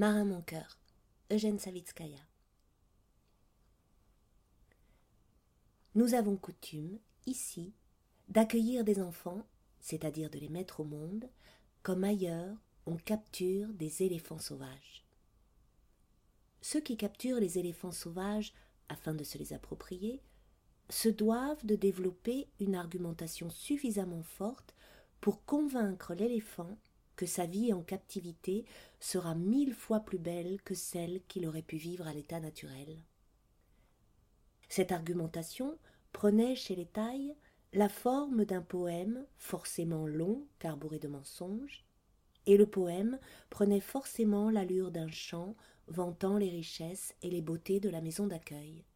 Marin mon cœur, Eugène Savitskaya. Nous avons coutume, ici, d'accueillir des enfants, c'est-à-dire de les mettre au monde, comme ailleurs on capture des éléphants sauvages. Ceux qui capturent les éléphants sauvages afin de se les approprier se doivent de développer une argumentation suffisamment forte pour convaincre l'éléphant que sa vie en captivité sera mille fois plus belle que celle qu'il aurait pu vivre à l'état naturel. Cette argumentation prenait chez les tailles la forme d'un poème forcément long car bourré de mensonges, et le poème prenait forcément l'allure d'un chant vantant les richesses et les beautés de la maison d'accueil.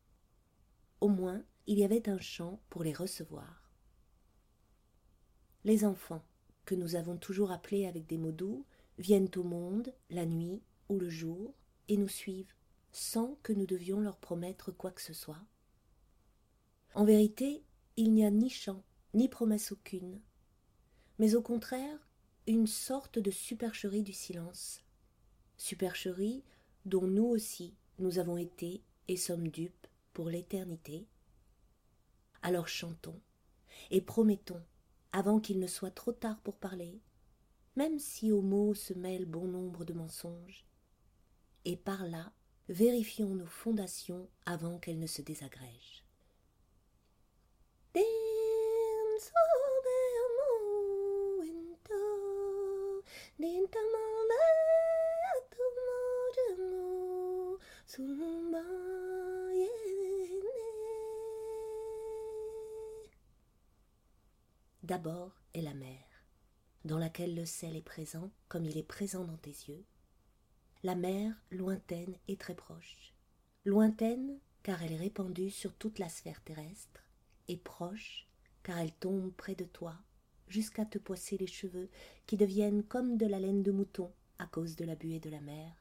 Au moins, il y avait un chant pour les recevoir. Les enfants, que nous avons toujours appelés avec des mots doux, viennent au monde, la nuit ou le jour, et nous suivent, sans que nous devions leur promettre quoi que ce soit. En vérité, il n'y a ni chant, ni promesse aucune, mais au contraire une sorte de supercherie du silence, supercherie dont nous aussi nous avons été et sommes dupes pour l'éternité. Alors chantons et promettons, avant qu'il ne soit trop tard pour parler, même si aux mots se mêlent bon nombre de mensonges, et par là vérifions nos fondations avant qu'elles ne se désagrègent. D'abord est la mer, dans laquelle le sel est présent comme il est présent dans tes yeux. La mer lointaine et très proche. Lointaine car elle est répandue sur toute la sphère terrestre, et proche car elle tombe près de toi jusqu'à te poisser les cheveux qui deviennent comme de la laine de mouton à cause de la buée de la mer.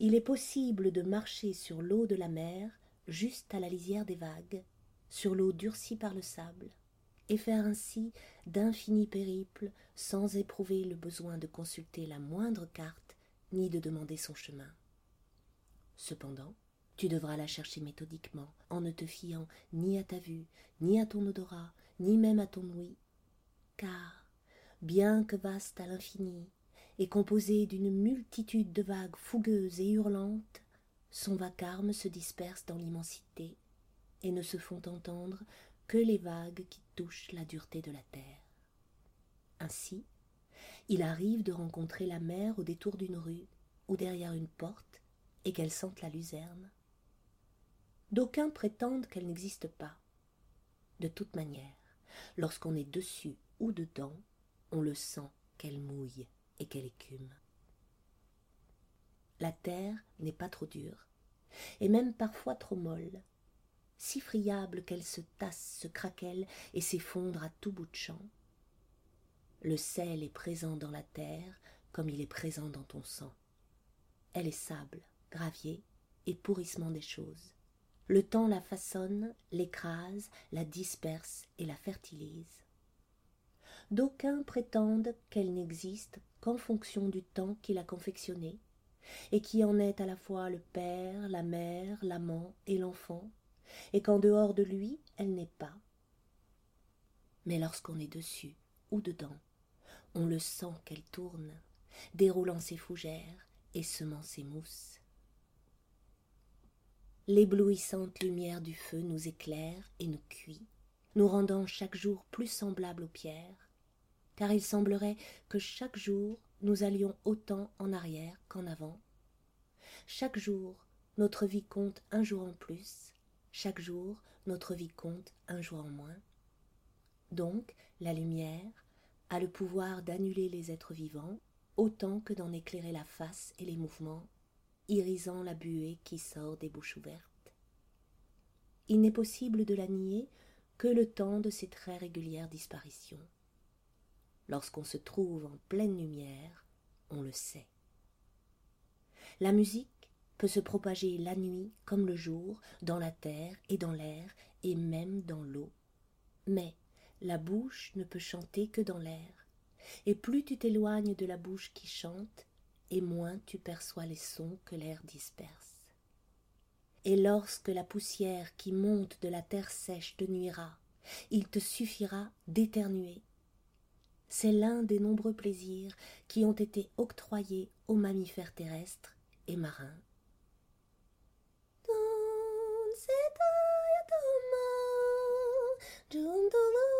Il est possible de marcher sur l'eau de la mer juste à la lisière des vagues, sur l'eau durcie par le sable, et faire ainsi d'infinis périples sans éprouver le besoin de consulter la moindre carte ni de demander son chemin. Cependant, tu devras la chercher méthodiquement, en ne te fiant ni à ta vue, ni à ton odorat, ni même à ton ouïe, car, bien que vaste à l'infini, et composé d'une multitude de vagues fougueuses et hurlantes, son vacarme se disperse dans l'immensité, et ne se font entendre que les vagues qui touchent la dureté de la terre. Ainsi, il arrive de rencontrer la mer au détour d'une rue ou derrière une porte et qu'elle sente la luzerne. D'aucuns prétendent qu'elle n'existe pas. De toute manière, lorsqu'on est dessus ou dedans, on le sent qu'elle mouille et qu'elle écume. La terre n'est pas trop dure, et même parfois trop molle, si friable qu'elle se tasse, se craquelle et s'effondre à tout bout de champ. Le sel est présent dans la terre comme il est présent dans ton sang. Elle est sable, gravier et pourrissement des choses. Le temps la façonne, l'écrase, la disperse et la fertilise. D'aucuns prétendent qu'elle n'existe qu'en fonction du temps qui l'a confectionnée, et qui en est à la fois le père, la mère, l'amant et l'enfant, et qu'en dehors de lui elle n'est pas. Mais lorsqu'on est dessus ou dedans, on le sent qu'elle tourne, déroulant ses fougères et semant ses mousses. L'éblouissante lumière du feu nous éclaire et nous cuit, nous rendant chaque jour plus semblables aux pierres, car il semblerait que chaque jour nous allions autant en arrière qu'en avant. Chaque jour, notre vie compte un jour en plus, chaque jour, notre vie compte un jour en moins. Donc, la lumière a le pouvoir d'annuler les êtres vivants autant que d'en éclairer la face et les mouvements, irisant la buée qui sort des bouches ouvertes. Il n'est possible de la nier que le temps de ces très régulières disparitions. Lorsqu'on se trouve en pleine lumière, on le sait. La musique peut se propager la nuit comme le jour, dans la terre et dans l'air, et même dans l'eau. Mais la bouche ne peut chanter que dans l'air, et plus tu t'éloignes de la bouche qui chante, et moins tu perçois les sons que l'air disperse. Et lorsque la poussière qui monte de la terre sèche te nuira, il te suffira d'éternuer. C'est l'un des nombreux plaisirs qui ont été octroyés aux mammifères terrestres et marins Doom the